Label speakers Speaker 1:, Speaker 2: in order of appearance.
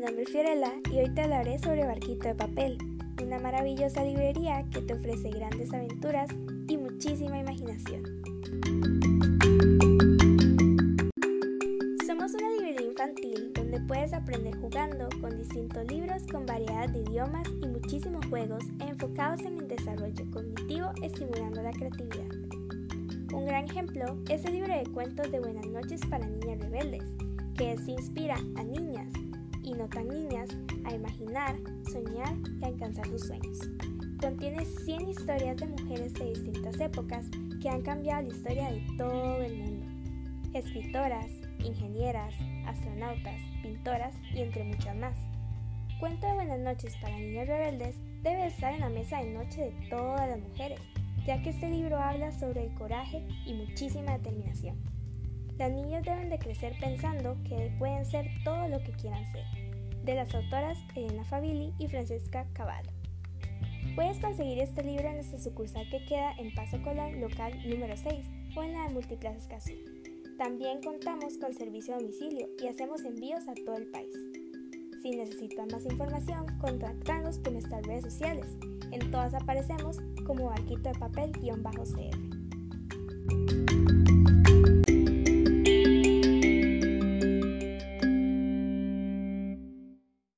Speaker 1: nombre es Fiorella y hoy te hablaré sobre Barquito de Papel, una maravillosa librería que te ofrece grandes aventuras y muchísima imaginación. Somos una librería infantil donde puedes aprender jugando con distintos libros con variedad de idiomas y muchísimos juegos enfocados en el desarrollo cognitivo estimulando la creatividad. Un gran ejemplo es el libro de cuentos de Buenas noches para niñas rebeldes, que se inspira a niñas y no tan niñas a imaginar, soñar y alcanzar sus sueños. Contiene 100 historias de mujeres de distintas épocas que han cambiado la historia de todo el mundo. Escritoras, ingenieras, astronautas, pintoras y entre muchas más. Cuento de Buenas noches para niños rebeldes debe estar en la mesa de noche de todas las mujeres, ya que este libro habla sobre el coraje y muchísima determinación. Las niñas deben de crecer pensando que pueden ser todo lo que quieran ser. De las autoras Elena Favilli y Francesca Cavallo. Puedes conseguir este libro en nuestra sucursal que queda en Paso Colón local número 6 o en la de Multiplaza Escazú. También contamos con servicio a domicilio y hacemos envíos a todo el país. Si necesitas más información, contactanos por nuestras redes sociales. En todas aparecemos como Barquito de Papel-CR.